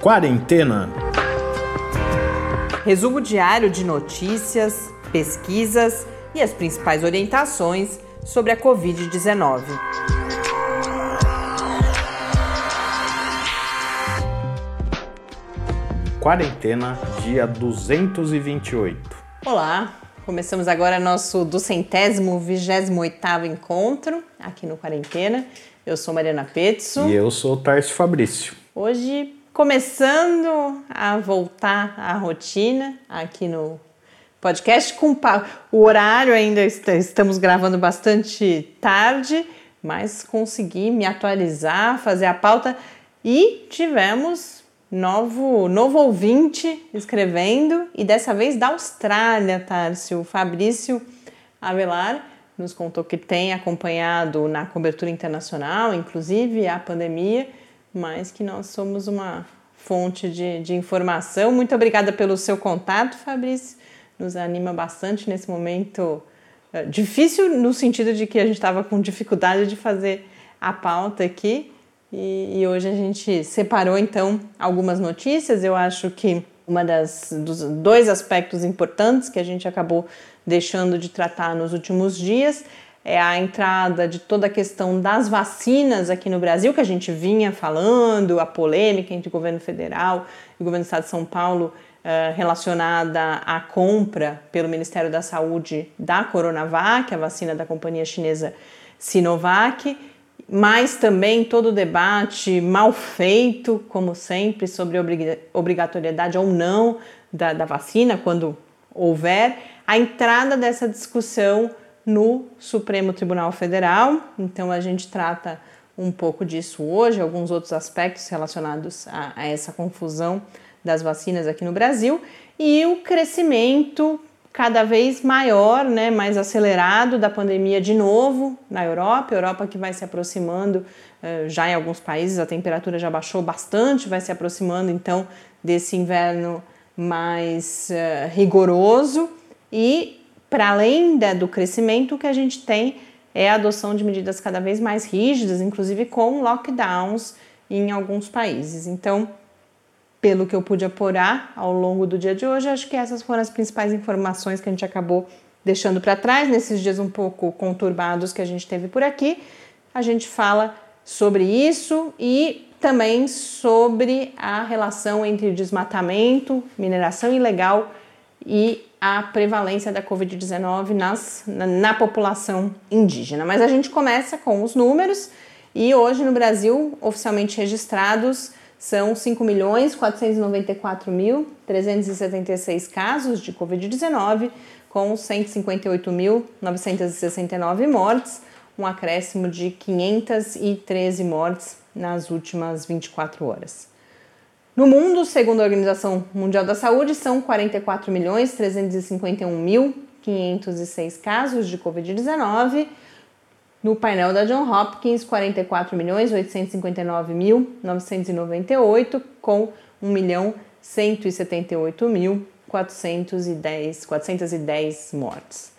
Quarentena. Resumo diário de notícias, pesquisas e as principais orientações sobre a Covid-19. Quarentena, dia 228. Olá, começamos agora nosso duzentésimo, vigésimo oitavo encontro aqui no Quarentena. Eu sou Mariana Petzo. E eu sou Tarso Fabrício. Hoje começando a voltar à rotina aqui no podcast com o horário ainda estamos gravando bastante tarde, mas consegui me atualizar, fazer a pauta e tivemos novo novo ouvinte escrevendo e dessa vez da Austrália, Tárcio, Fabrício Avelar nos contou que tem acompanhado na cobertura internacional, inclusive a pandemia, mas que nós somos uma fonte de, de informação. Muito obrigada pelo seu contato, Fabrício nos anima bastante nesse momento é, difícil no sentido de que a gente estava com dificuldade de fazer a pauta aqui e, e, hoje a gente separou então algumas notícias. Eu acho que uma das dos dois aspectos importantes que a gente acabou deixando de tratar nos últimos dias é a entrada de toda a questão das vacinas aqui no Brasil, que a gente vinha falando, a polêmica entre o governo federal e o governo do estado de São Paulo uh, relacionada à compra pelo Ministério da Saúde da Coronavac, a vacina da companhia chinesa Sinovac, mas também todo o debate mal feito, como sempre, sobre obrigatoriedade ou não da, da vacina, quando houver, a entrada dessa discussão no Supremo Tribunal Federal. Então a gente trata um pouco disso hoje, alguns outros aspectos relacionados a, a essa confusão das vacinas aqui no Brasil. E o crescimento cada vez maior, né, mais acelerado da pandemia de novo na Europa, Europa que vai se aproximando uh, já em alguns países a temperatura já baixou bastante, vai se aproximando então desse inverno mais uh, rigoroso. E para além da, do crescimento o que a gente tem é a adoção de medidas cada vez mais rígidas, inclusive com lockdowns em alguns países. Então pelo que eu pude apurar ao longo do dia de hoje, acho que essas foram as principais informações que a gente acabou deixando para trás nesses dias um pouco conturbados que a gente teve por aqui. A gente fala sobre isso e também sobre a relação entre desmatamento, mineração ilegal e a prevalência da Covid-19 na, na população indígena. Mas a gente começa com os números e hoje no Brasil, oficialmente registrados são 5.494.376 casos de Covid-19, com 158.969 mortes, um acréscimo de 513 mortes nas últimas 24 horas. No mundo, segundo a Organização Mundial da Saúde, são 44.351.506 casos de Covid-19 no painel da John Hopkins, 44.859.998 com 1.178.410 410 mortes.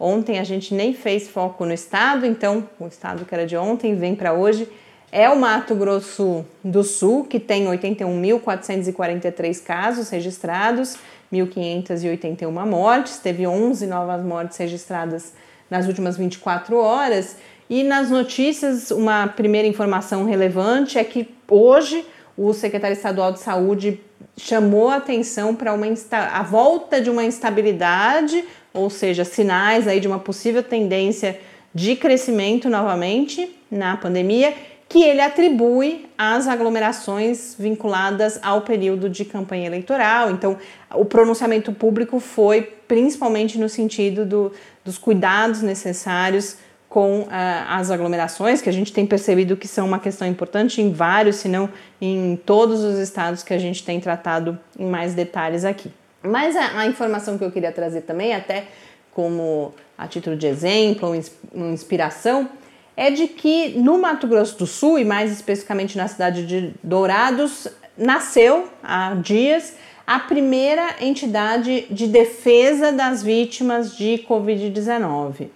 Ontem a gente nem fez foco no estado, então o estado que era de ontem vem para hoje. É o Mato Grosso do Sul, que tem 81.443 casos registrados, 1.581 mortes, teve 11 novas mortes registradas nas últimas 24 horas. E nas notícias, uma primeira informação relevante é que hoje o secretário estadual de saúde chamou a atenção para uma a volta de uma instabilidade, ou seja, sinais aí de uma possível tendência de crescimento novamente na pandemia, que ele atribui às aglomerações vinculadas ao período de campanha eleitoral. Então, o pronunciamento público foi principalmente no sentido do, dos cuidados necessários com uh, as aglomerações, que a gente tem percebido que são uma questão importante em vários, se não em todos os estados que a gente tem tratado em mais detalhes aqui. Mas a, a informação que eu queria trazer também, até como a título de exemplo ou inspiração, é de que no Mato Grosso do Sul, e mais especificamente na cidade de Dourados, nasceu há dias a primeira entidade de defesa das vítimas de Covid-19.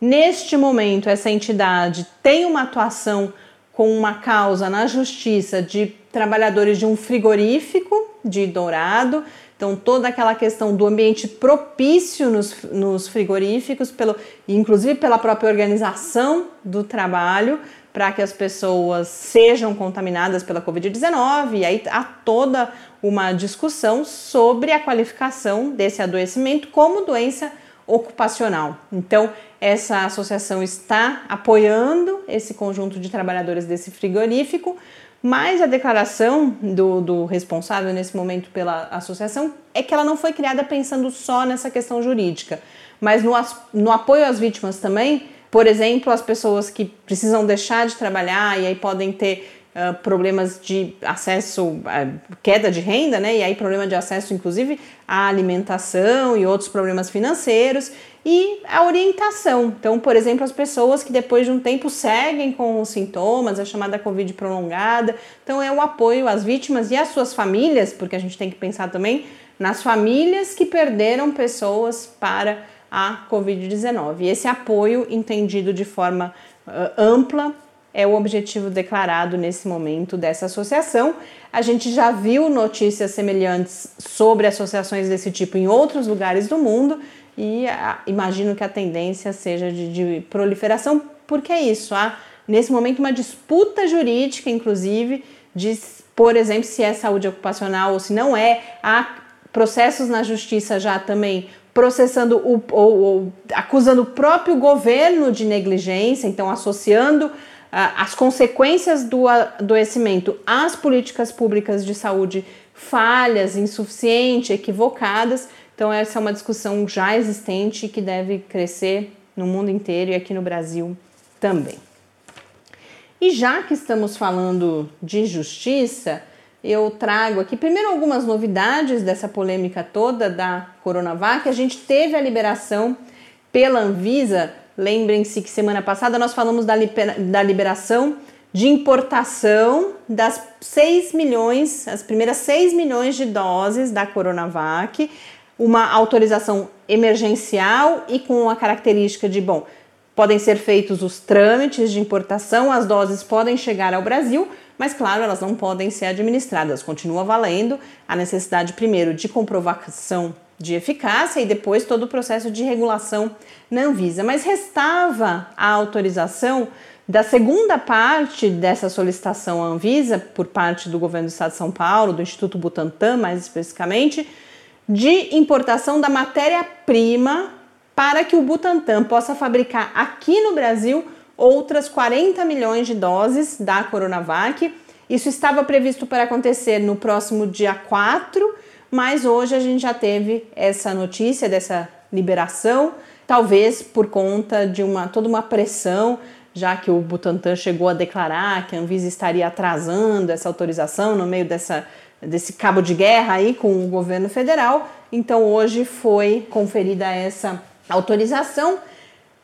Neste momento, essa entidade tem uma atuação com uma causa na justiça de trabalhadores de um frigorífico de Dourado. Então, toda aquela questão do ambiente propício nos, nos frigoríficos, pelo, inclusive pela própria organização do trabalho, para que as pessoas sejam contaminadas pela Covid-19. E aí há toda uma discussão sobre a qualificação desse adoecimento como doença ocupacional. Então, essa associação está apoiando esse conjunto de trabalhadores desse frigorífico, mas a declaração do, do, responsável nesse momento pela associação é que ela não foi criada pensando só nessa questão jurídica, mas no, no apoio às vítimas também. Por exemplo, as pessoas que precisam deixar de trabalhar e aí podem ter problemas de acesso, uh, queda de renda, né? E aí problema de acesso, inclusive, à alimentação e outros problemas financeiros e a orientação. Então, por exemplo, as pessoas que depois de um tempo seguem com os sintomas, a chamada Covid prolongada. Então, é o apoio às vítimas e às suas famílias, porque a gente tem que pensar também nas famílias que perderam pessoas para a Covid-19. Esse apoio entendido de forma uh, ampla é o objetivo declarado nesse momento dessa associação. A gente já viu notícias semelhantes sobre associações desse tipo em outros lugares do mundo e a, imagino que a tendência seja de, de proliferação, porque é isso, há nesse momento uma disputa jurídica, inclusive, de, por exemplo, se é saúde ocupacional ou se não é, há processos na justiça já também processando o, ou, ou acusando o próprio governo de negligência, então associando as consequências do adoecimento às políticas públicas de saúde falhas, insuficientes, equivocadas. Então, essa é uma discussão já existente que deve crescer no mundo inteiro e aqui no Brasil também. E já que estamos falando de justiça, eu trago aqui primeiro algumas novidades dessa polêmica toda da Coronavac. A gente teve a liberação pela Anvisa Lembrem-se que semana passada nós falamos da, da liberação de importação das 6 milhões, as primeiras 6 milhões de doses da Coronavac, uma autorização emergencial e com a característica de, bom, podem ser feitos os trâmites de importação, as doses podem chegar ao Brasil, mas claro, elas não podem ser administradas. Continua valendo a necessidade primeiro de comprovação de eficácia e depois todo o processo de regulação na Anvisa. Mas restava a autorização da segunda parte dessa solicitação à Anvisa, por parte do governo do Estado de São Paulo, do Instituto Butantan, mais especificamente, de importação da matéria-prima para que o Butantan possa fabricar aqui no Brasil outras 40 milhões de doses da Coronavac. Isso estava previsto para acontecer no próximo dia 4 mas hoje a gente já teve essa notícia dessa liberação, talvez por conta de uma toda uma pressão, já que o Butantan chegou a declarar que a Anvisa estaria atrasando essa autorização no meio dessa desse cabo de guerra aí com o governo federal. Então hoje foi conferida essa autorização,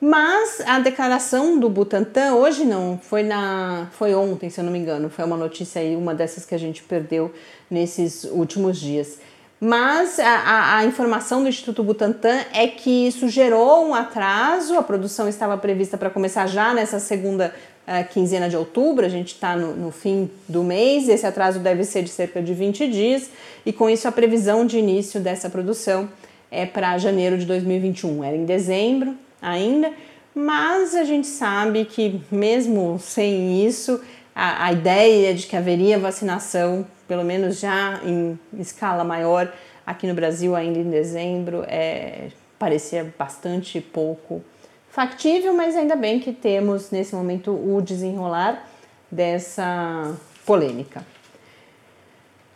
mas a declaração do Butantan hoje não, foi na foi ontem, se eu não me engano, foi uma notícia aí, uma dessas que a gente perdeu nesses últimos dias. Mas a, a, a, informação do Instituto Butantan é que isso gerou um atraso, a produção estava prevista para começar já nessa segunda uh, quinzena de outubro, a gente está no, no, fim do mês, esse atraso deve ser de cerca de 20 dias, e com isso a previsão de início dessa produção é para janeiro de 2021. Era em dezembro ainda, mas a gente sabe que mesmo sem isso, a, a ideia de que haveria vacinação pelo menos já em escala maior aqui no Brasil ainda em dezembro, é, parecia bastante pouco factível, mas ainda bem que temos nesse momento o desenrolar dessa polêmica.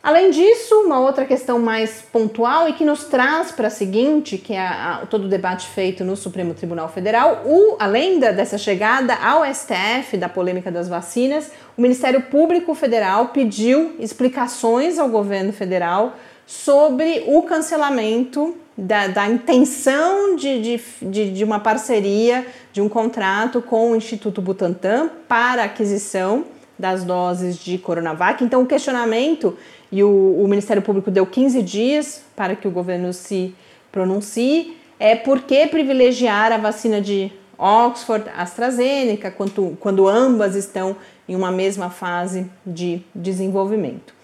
Além disso, uma outra questão mais pontual e que nos traz para a seguinte, que é a, a, todo o debate feito no Supremo Tribunal Federal, o, além da, dessa chegada ao STF da polêmica das vacinas, o Ministério Público Federal pediu explicações ao governo federal sobre o cancelamento da, da intenção de, de, de, uma parceria, de um contrato com o Instituto Butantan para aquisição das doses de Coronavac. Então, o questionamento, e o, o Ministério Público deu 15 dias para que o governo se pronuncie, é por que privilegiar a vacina de Oxford, AstraZeneca, quando, quando ambas estão em uma mesma fase de desenvolvimento.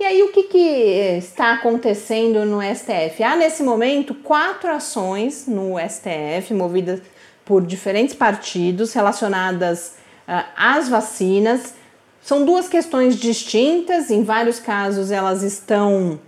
E aí, o que, que está acontecendo no STF? Há nesse momento quatro ações no STF, movidas por diferentes partidos relacionadas uh, às vacinas. São duas questões distintas, em vários casos elas estão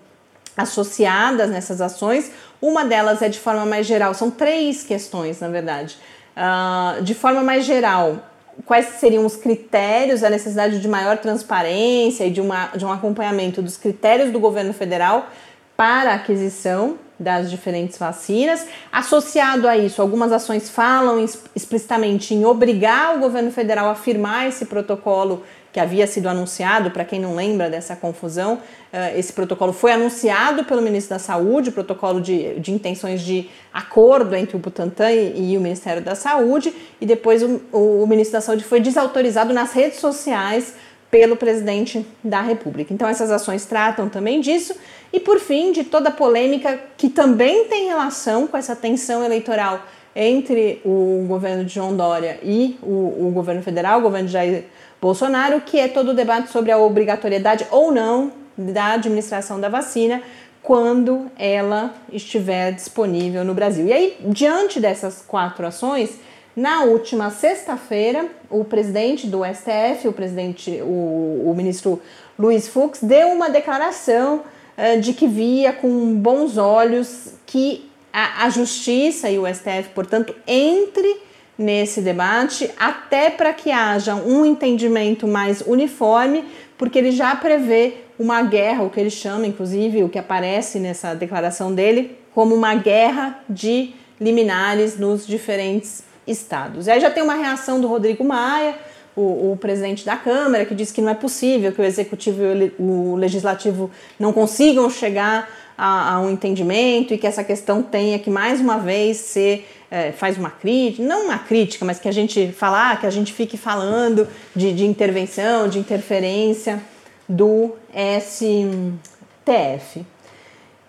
associadas nessas ações. Uma delas é de forma mais geral, são três questões, na verdade. Uh, de forma mais geral, quais seriam os critérios, a necessidade de maior transparência e de, uma, de um acompanhamento dos critérios do governo federal para a aquisição das diferentes vacinas. Associado a isso, algumas ações falam explicitamente em obrigar o governo federal a firmar esse protocolo que havia sido anunciado, para quem não lembra dessa confusão, eh, esse protocolo foi anunciado pelo ministro da Saúde, o protocolo de, de intenções de acordo entre o Butantan e, e o Ministério da Saúde, e depois o, o, ministro da Saúde foi desautorizado nas redes sociais pelo presidente da República. Então, essas ações tratam também disso. E, por fim, de toda a polêmica que também tem relação com essa tensão eleitoral entre o governo de João Dória e o, o governo federal, o governo de Jair Bolsonaro, que é todo o debate sobre a obrigatoriedade ou não da administração da vacina quando ela estiver disponível no Brasil. E aí, diante dessas quatro ações, na última sexta-feira, o presidente do STF, o presidente, o, o ministro Luiz Fux, deu uma declaração uh, de que via com bons olhos que a, a justiça e o STF, portanto, entre nesse debate, até para que haja um entendimento mais uniforme, porque ele já prevê uma guerra, o que ele chama, inclusive, o que aparece nessa declaração dele, como uma guerra de liminares nos diferentes estados. E aí já tem uma reação do Rodrigo Maia, o, o, presidente da Câmara, que diz que não é possível que o executivo e o legislativo não consigam chegar a, a um entendimento e que essa questão tenha que mais uma vez ser é, faz uma crítica, não uma crítica, mas que a gente falar, que a gente fique falando de, de intervenção, de interferência do STF.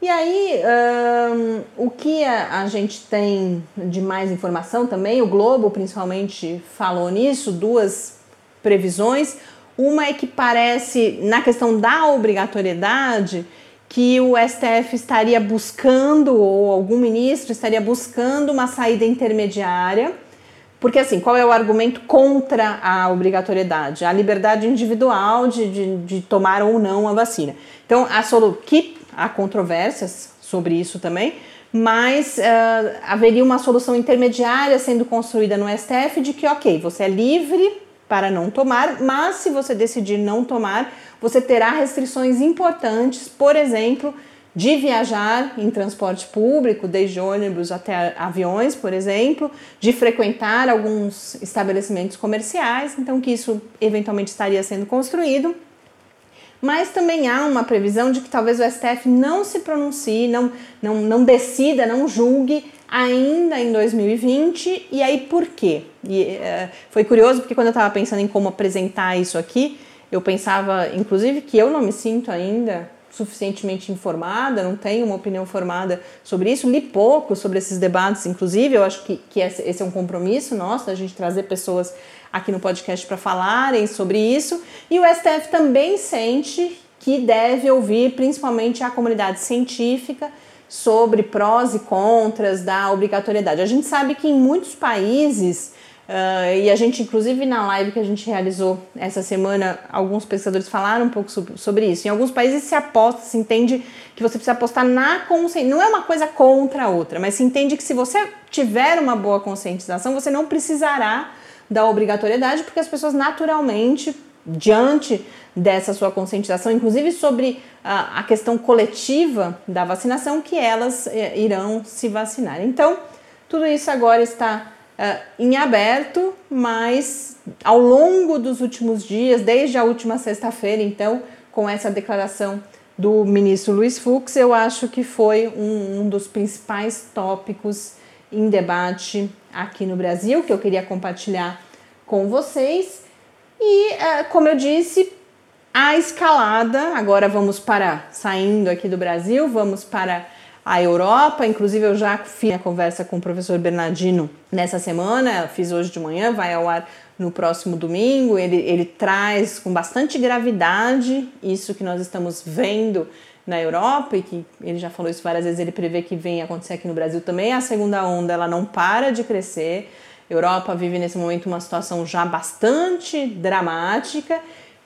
E aí, um, o que a, a, gente tem de mais informação também, o Globo principalmente falou nisso, duas previsões. Uma é que parece, na questão da obrigatoriedade, que o STF estaria buscando, ou algum ministro estaria buscando uma saída intermediária. Porque, assim, qual é o argumento contra a obrigatoriedade? A liberdade individual de, de, de tomar ou não a vacina. Então, a solu que há controvérsias sobre isso também, mas uh, haveria uma solução intermediária sendo construída no STF de que, ok, você é livre para não tomar, mas se você decidir não tomar, você terá restrições importantes, por exemplo, de viajar em transporte público, desde ônibus até aviões, por exemplo, de frequentar alguns estabelecimentos comerciais, então que isso eventualmente estaria sendo construído. Mas também há uma previsão de que talvez o STF não se pronuncie, não, não, não decida, não julgue ainda em 2020. E aí por quê? E, uh, foi curioso porque quando eu estava pensando em como apresentar isso aqui, eu pensava, inclusive, que eu não me sinto ainda suficientemente informada, não tenho uma opinião formada sobre isso, li pouco sobre esses debates, inclusive, eu acho que, que esse é um compromisso nosso, a gente trazer pessoas aqui no podcast para falarem sobre isso, e o STF também sente que deve ouvir principalmente a comunidade científica sobre prós e contras da obrigatoriedade. A gente sabe que em muitos países Uh, e a gente, inclusive na live que a gente realizou essa semana, alguns pesquisadores falaram um pouco sobre, isso. Em alguns países se aposta, se entende que você precisa apostar na consciência. Não é uma coisa contra a outra, mas se entende que se você tiver uma boa conscientização, você não precisará da obrigatoriedade, porque as pessoas naturalmente, diante dessa sua conscientização, inclusive sobre a, a questão coletiva da vacinação, que elas eh, irão se vacinar. Então, tudo isso agora está uh, em aberto, mas ao longo dos últimos dias, desde a última sexta-feira, então, com essa declaração do ministro Luiz Fux, eu acho que foi um, um dos principais tópicos em debate aqui no Brasil que eu queria compartilhar com vocês. E, uh, como eu disse, a escalada, agora vamos para, saindo aqui do Brasil, vamos para a Europa. Inclusive, eu já fiz a conversa com o professor Bernardino nessa semana, fiz hoje de manhã, vai ao ar no próximo domingo. Ele, ele traz com bastante gravidade isso que nós estamos vendo na Europa e que ele já falou isso várias vezes, ele prevê que vem acontecer aqui no Brasil também. A segunda onda ela não para de crescer. Europa vive nesse momento uma situação já bastante dramática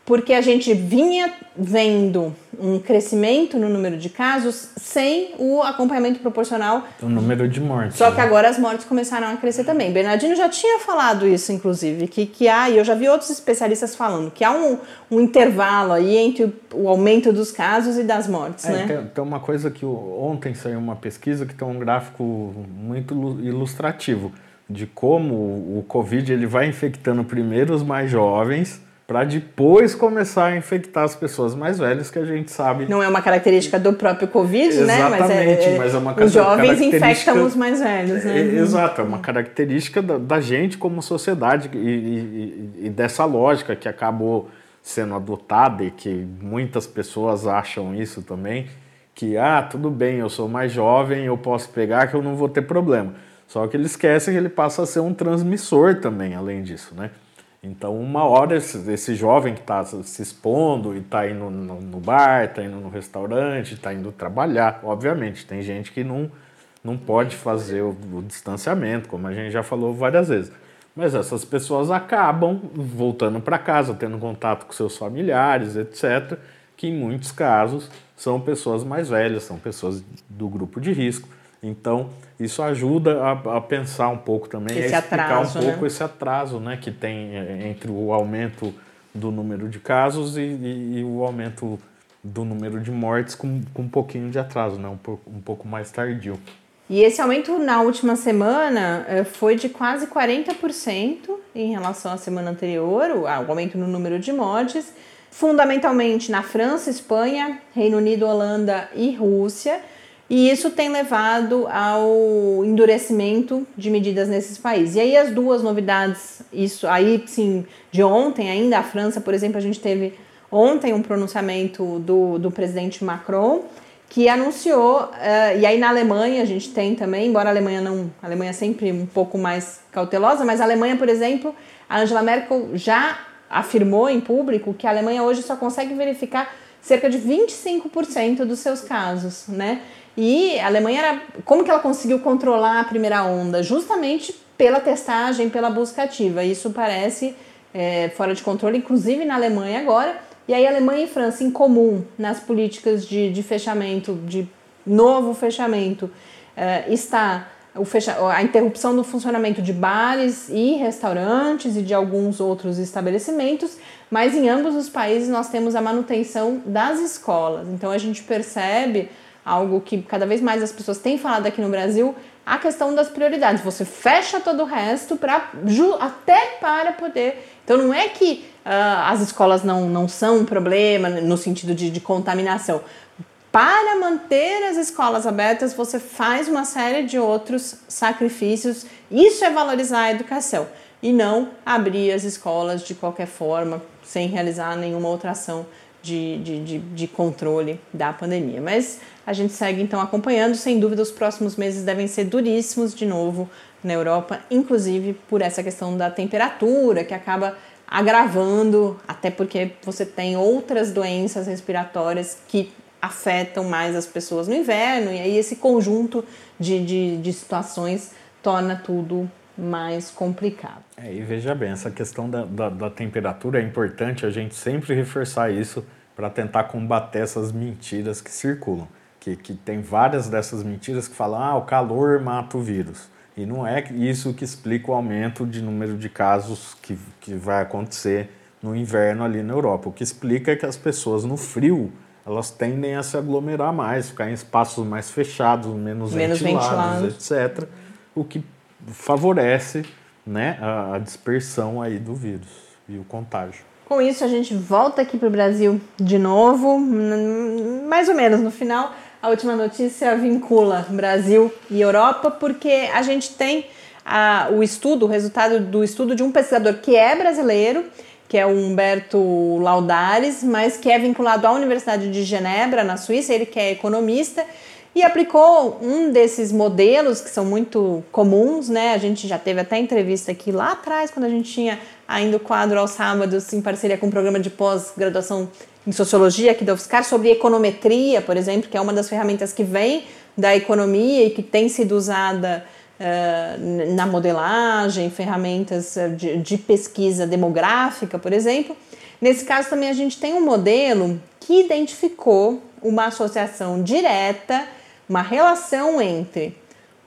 porque a gente vinha vendo um crescimento no número de casos sem o acompanhamento proporcional do número de mortes. Só que né? agora as mortes começaram a crescer também. Bernardino já tinha falado isso, inclusive, que, que há, e eu já vi outros especialistas falando, que há um, um intervalo aí entre o, o, aumento dos casos e das mortes, é, né? Tem, tem uma coisa que ontem saiu uma pesquisa que tem um gráfico muito ilustrativo de como o Covid ele vai infectando primeiro os mais jovens para depois começar a infectar as pessoas mais velhas, que a gente sabe. Não é uma característica do próprio Covid, Exatamente, né? Mas é, mas é uma Os jovens infectam os mais velhos, né? É, exato, é uma característica da, da gente como sociedade e, e, e, dessa lógica que acabou sendo adotada e que muitas pessoas acham isso também, que, ah, tudo bem, eu sou mais jovem, eu posso pegar que eu não vou ter problema. Só que ele esquece que ele passa a ser um transmissor também, além disso, né? Então, uma hora esse, esse jovem que está se expondo e está indo no, no bar, está indo no restaurante, está indo trabalhar, obviamente, tem gente que não, não pode fazer o, o distanciamento, como a gente já falou várias vezes. Mas essas pessoas acabam voltando para casa, tendo contato com seus familiares, etc., que em muitos casos são pessoas mais velhas, são pessoas do grupo de risco. Então, isso ajuda a, a, pensar um pouco também, esse a explicar atraso, um pouco né? esse atraso né, que tem é, entre o aumento do número de casos e, e, e o aumento do número de mortes com, com um pouquinho de atraso, né, um, pouco, um pouco mais tardio. E esse aumento na última semana é, foi de quase 40% em relação à semana anterior, o aumento no número de mortes, fundamentalmente na França, Espanha, Reino Unido, Holanda e Rússia. E isso tem levado ao endurecimento de medidas nesses países. E aí as duas novidades, isso aí sim, de ontem ainda, a França, por exemplo, a gente teve ontem um pronunciamento do, do presidente Macron que anunciou, uh, e aí na Alemanha a gente tem também, embora a Alemanha não, a Alemanha é sempre um pouco mais cautelosa, mas a Alemanha, por exemplo, a Angela Merkel já afirmou em público que a Alemanha hoje só consegue verificar cerca de 25% dos seus casos, né? E a Alemanha era. Como que ela conseguiu controlar a primeira onda? Justamente pela testagem, pela busca ativa. Isso parece é, fora de controle, inclusive na Alemanha agora. E aí, Alemanha e França em comum nas políticas de, de fechamento, de novo fechamento, é, está o fecha, a interrupção do funcionamento de bares e restaurantes e de alguns outros estabelecimentos, mas em ambos os países nós temos a manutenção das escolas. Então a gente percebe algo que cada vez mais as pessoas têm falado aqui no Brasil, a questão das prioridades. Você fecha todo o resto para até para poder. Então não é que uh, as escolas não, não são um problema no sentido de, de contaminação. Para manter as escolas abertas, você faz uma série de outros sacrifícios. Isso é valorizar a educação e não abrir as escolas de qualquer forma, sem realizar nenhuma outra ação de, de, de, de, controle da pandemia. Mas a gente segue então acompanhando. Sem dúvida, os próximos meses devem ser duríssimos de novo na Europa, inclusive por essa questão da temperatura que acaba agravando, até porque você tem outras doenças respiratórias que afetam mais as pessoas no inverno, e aí esse conjunto de, de, de situações torna tudo mais complicado. É, e veja bem, essa questão da, da, da temperatura é importante a gente sempre reforçar isso para tentar combater essas mentiras que circulam. Que, que tem várias dessas mentiras que falam, ah, o calor mata o vírus. E não é isso que explica o aumento de número de casos que, que vai acontecer no inverno ali na Europa. O que explica é que as pessoas no frio elas tendem a se aglomerar mais, ficar em espaços mais fechados, menos, menos ventilados, ventilados. etc. O que favorece né, a, a dispersão aí do vírus e o contágio. Com isso, a gente volta aqui para o Brasil de novo, mais ou menos no final. A última notícia vincula Brasil e Europa, porque a gente tem a, o estudo, o resultado do estudo de um pesquisador que é brasileiro, que é o Humberto Laudares, mas que é vinculado à Universidade de Genebra, na Suíça, ele que é economista, e aplicou um desses modelos que são muito comuns, né? A gente já teve até entrevista aqui lá atrás, quando a gente tinha ainda o quadro aos sábados, em parceria com o programa de pós-graduação em sociologia aqui da UFSCar, sobre econometria, por exemplo, que é uma das ferramentas que vem da economia e que tem sido usada uh, na modelagem, ferramentas de, de pesquisa demográfica, por exemplo. Nesse caso, também a gente tem um modelo que identificou uma associação direta uma relação entre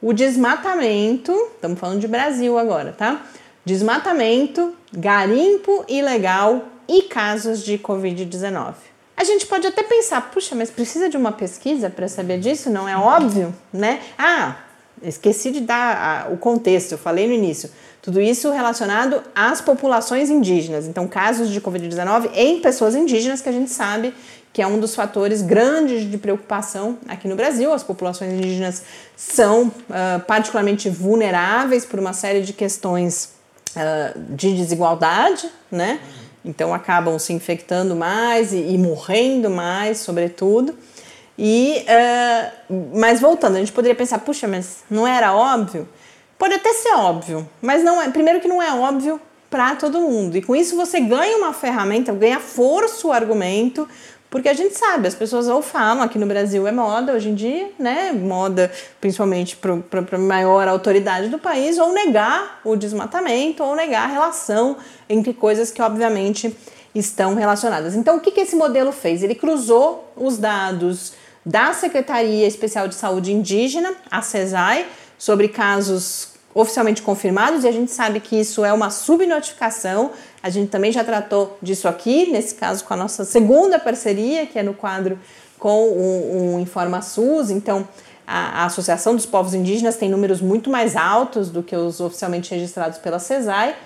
o desmatamento, estamos falando de Brasil agora, tá? Desmatamento, garimpo ilegal e casos de Covid-19. A gente pode até pensar, puxa, mas precisa de uma pesquisa para saber disso? Não é óbvio, né? Ah, esqueci de dar o contexto, eu falei no início. Tudo isso relacionado às populações indígenas. Então, casos de Covid-19 em pessoas indígenas que a gente sabe que é um dos fatores grandes de preocupação aqui no Brasil. As populações indígenas são uh, particularmente vulneráveis por uma série de questões uh, de desigualdade, né? Então acabam se infectando mais e, e morrendo mais, sobretudo. E, uh, mas voltando, a gente poderia pensar, puxa, mas não era óbvio? Pode até ser óbvio, mas não é. Primeiro que não é óbvio para todo mundo. E com isso você ganha uma ferramenta, ganha força o argumento porque a gente sabe, as pessoas ou falam, aqui no Brasil é moda hoje em dia, né? Moda principalmente para a maior autoridade do país, ou negar o desmatamento, ou negar a relação entre coisas que obviamente estão relacionadas. Então, o que, que esse modelo fez? Ele cruzou os dados da Secretaria Especial de Saúde Indígena, a CESAI, sobre casos oficialmente confirmados, e a gente sabe que isso é uma subnotificação a gente também já tratou disso aqui, nesse caso com a nossa segunda parceria, que é no quadro com o, o Informa SUS. Então, a, a, Associação dos Povos Indígenas tem números muito mais altos do que os oficialmente registrados pela CESAI.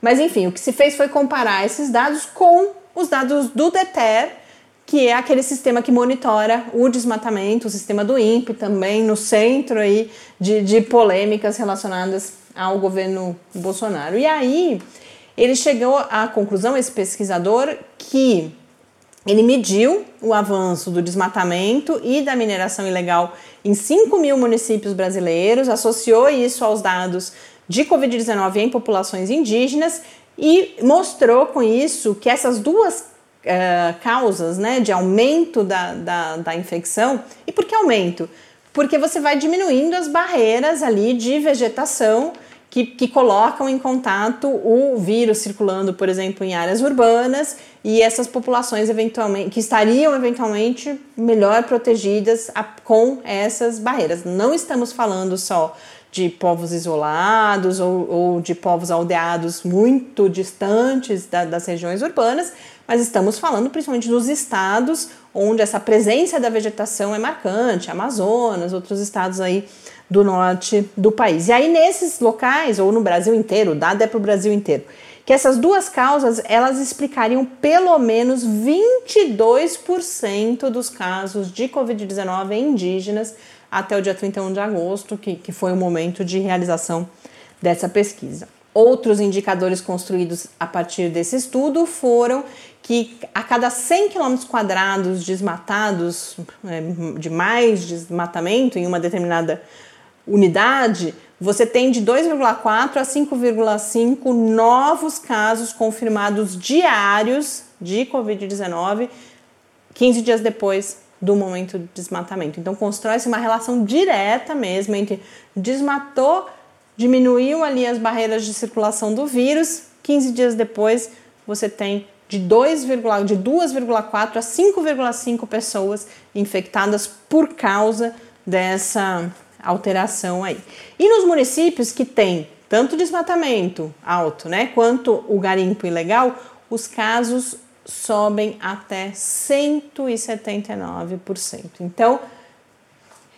Mas, enfim, o que se fez foi comparar esses dados com os dados do DETER, que é aquele sistema que monitora o desmatamento, o sistema do INPE também no centro aí de, de polêmicas relacionadas ao governo Bolsonaro. E aí ele chegou à conclusão, esse pesquisador, que ele mediu o avanço do desmatamento e da mineração ilegal em 5 mil municípios brasileiros, associou isso aos dados de Covid-19 em populações indígenas e mostrou com isso que essas duas uh, causas né, de aumento da, da, da infecção. E por que aumento? Porque você vai diminuindo as barreiras ali de vegetação que, que colocam em contato o vírus circulando, por exemplo, em áreas urbanas e essas populações eventualmente que estariam eventualmente melhor protegidas a, com essas barreiras. Não estamos falando só de povos isolados ou, ou de povos aldeados muito distantes da, das regiões urbanas, mas estamos falando principalmente dos estados onde essa presença da vegetação é marcante, Amazonas, outros estados aí do norte do país. E aí nesses locais, ou no Brasil inteiro, o dado é para o Brasil inteiro, que essas duas causas elas explicariam pelo menos 22% dos casos de Covid-19 em indígenas até o dia 31 de agosto, que, que foi o momento de realização dessa pesquisa. Outros indicadores construídos a partir desse estudo foram que a cada 100 km quadrados desmatados, é, de mais desmatamento em uma determinada unidade, você tem de 2,4 a 5,5 novos casos confirmados diários de Covid-19 15 dias depois do momento de desmatamento. Então, constrói-se uma relação direta mesmo entre desmatou, diminuiu ali as barreiras de circulação do vírus, 15 dias depois você tem de 2,4 de 2,4 a 5,5 pessoas infectadas por causa dessa alteração aí. E nos municípios que tem tanto desmatamento alto, né, quanto o garimpo ilegal, os casos sobem até 179%. Então,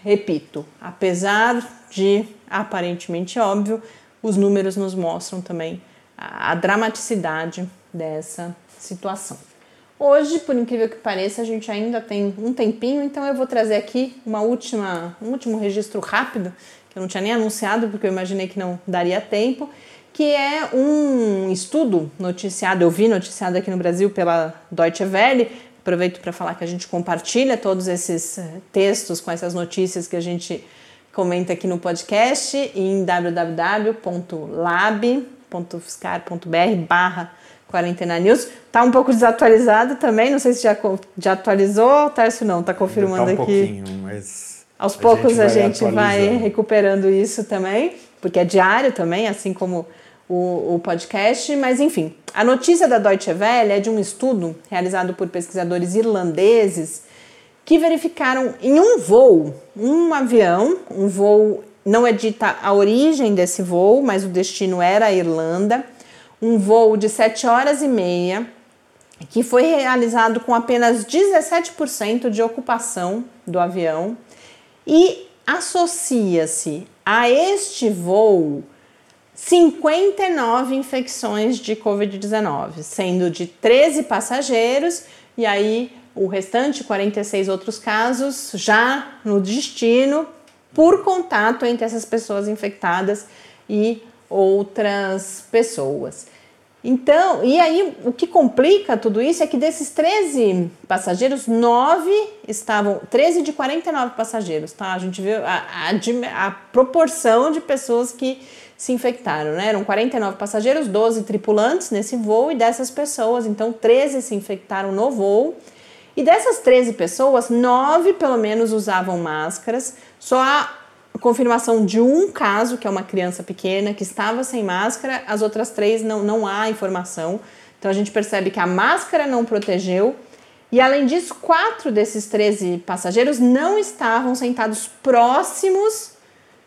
repito, apesar de aparentemente óbvio, os números nos mostram também a, a dramaticidade dessa situação. Hoje, por incrível que pareça, a gente ainda tem um tempinho, então eu vou trazer aqui uma última, um último registro rápido, que eu não tinha nem anunciado porque eu imaginei que não daria tempo, que é um estudo noticiado, eu vi noticiado aqui no Brasil pela Deutsche Welle, Aproveito para falar que a gente compartilha todos esses eh, textos com essas notícias que a gente comenta aqui no podcast em www.lab.fiscar.br barra Quarentena News. Tá um pouco desatualizado também, não sei se já, já atualizou, Tércio não, tá confirmando tá um aqui. mas Aos poucos a gente, vai, a gente vai recuperando isso também, porque é diário também, assim como o, o, podcast, mas enfim. A notícia da Deutsche Welle é de um estudo realizado por pesquisadores irlandeses que verificaram em um voo, um avião, um voo, não é dita a origem desse voo, mas o destino era a Irlanda, um voo de 7 horas e meia, que foi realizado com apenas 17% de ocupação do avião e associa-se a este voo 59 infecções de Covid-19, sendo de 13 passageiros e aí o restante, 46 outros casos, já no destino por contato entre essas pessoas infectadas e outras pessoas. Então, e aí o que complica tudo isso é que desses 13 passageiros, 9 estavam, 13 de 49 passageiros, tá? A gente viu a, a, a proporção de pessoas que se infectaram, né? Eram 49 passageiros, 12 tripulantes nesse voo e dessas pessoas, então 13 se infectaram no voo. E dessas 13 pessoas, 9 pelo menos usavam máscaras. Só confirmação de um caso, que é uma criança pequena, que estava sem máscara, as outras três não, não há informação. Então a gente percebe que a máscara não protegeu. E além disso, quatro desses 13 passageiros não estavam sentados próximos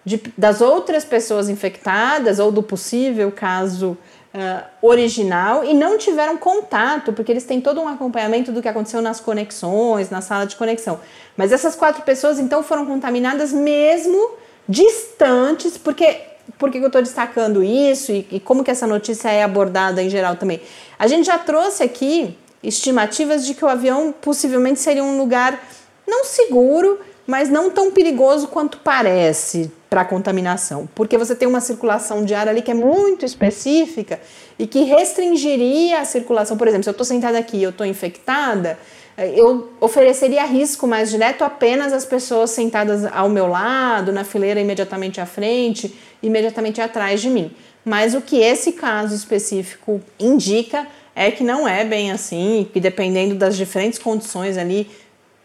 de, das outras pessoas infectadas ou do possível caso uh, original e não tiveram contato, porque eles têm todo um acompanhamento do que aconteceu nas conexões, na sala de conexão. Mas essas quatro pessoas então foram contaminadas mesmo distantes, porque por que eu estou destacando isso e, e, como que essa notícia é abordada em geral também? A gente já trouxe aqui estimativas de que o avião possivelmente seria um lugar não seguro, mas não tão perigoso quanto parece para contaminação, porque você tem uma circulação de ar ali que é muito específica e que restringiria a circulação. Por exemplo, se eu estou sentada aqui e eu estou infectada, eh, eu ofereceria risco mais direto apenas às pessoas sentadas ao meu lado, na fileira imediatamente à frente, imediatamente atrás de mim. Mas o que esse caso específico indica é que não é bem assim, que dependendo das diferentes condições ali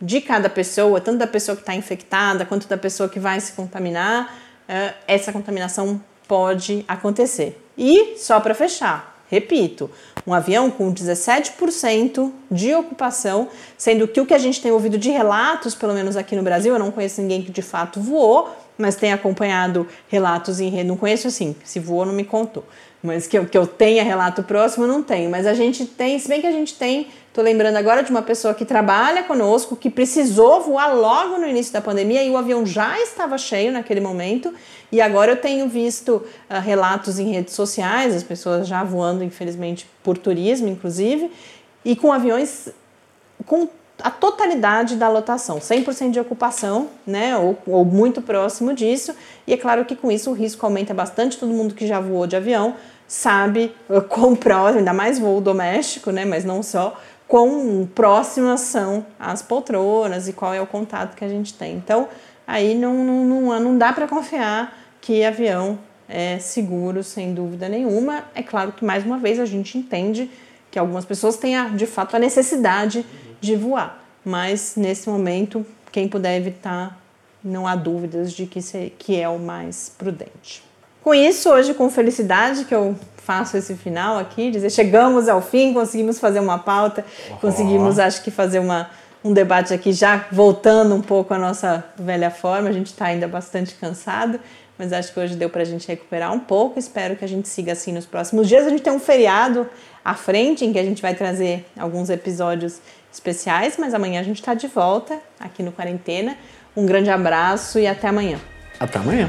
de cada pessoa, tanto da pessoa que está infectada quanto da pessoa que vai se contaminar, eh, essa contaminação pode acontecer. E só para fechar, repito, um avião com 17% de ocupação, sendo que o que a gente tem ouvido de relatos, pelo menos aqui no Brasil, eu não conheço ninguém que de fato voou, mas tem acompanhado relatos em rede, não conheço assim, se voou não me contou, mas que eu, que eu tenha relato próximo não tenho, mas a gente tem, se bem que a gente tem Tô lembrando agora de uma pessoa que trabalha conosco, que precisou voar logo no início da pandemia e o avião já estava cheio naquele momento. E agora eu tenho visto uh, relatos em redes sociais, as pessoas já voando, infelizmente, por turismo, inclusive, e com aviões com a totalidade da lotação, 100% de ocupação, né, ou, ou muito próximo disso. E é claro que com isso o risco aumenta bastante. Todo mundo que já voou de avião sabe uh, quão próximo, ainda mais voo doméstico, né, mas não só quão próximas são as poltronas e qual é o contato que a gente tem. Então, aí não, não, não, dá para confiar que avião é seguro, sem dúvida nenhuma. É claro que, mais uma vez, a gente entende que algumas pessoas têm, a, de fato, a necessidade de voar, mas nesse momento, quem puder evitar, não há dúvidas de que, que é o mais prudente. Com isso, hoje, com felicidade, que eu faço esse final aqui, dizer chegamos ao fim, conseguimos fazer uma pauta, conseguimos, acho que, fazer uma, um debate aqui já voltando um pouco à nossa velha forma. A gente está ainda bastante cansado, mas acho que hoje deu para a gente recuperar um pouco. Espero que a gente siga assim nos próximos dias. A gente tem um feriado à frente em que a gente vai trazer alguns episódios especiais, mas amanhã a gente está de volta aqui no Quarentena. Um grande abraço e até amanhã. Até amanhã.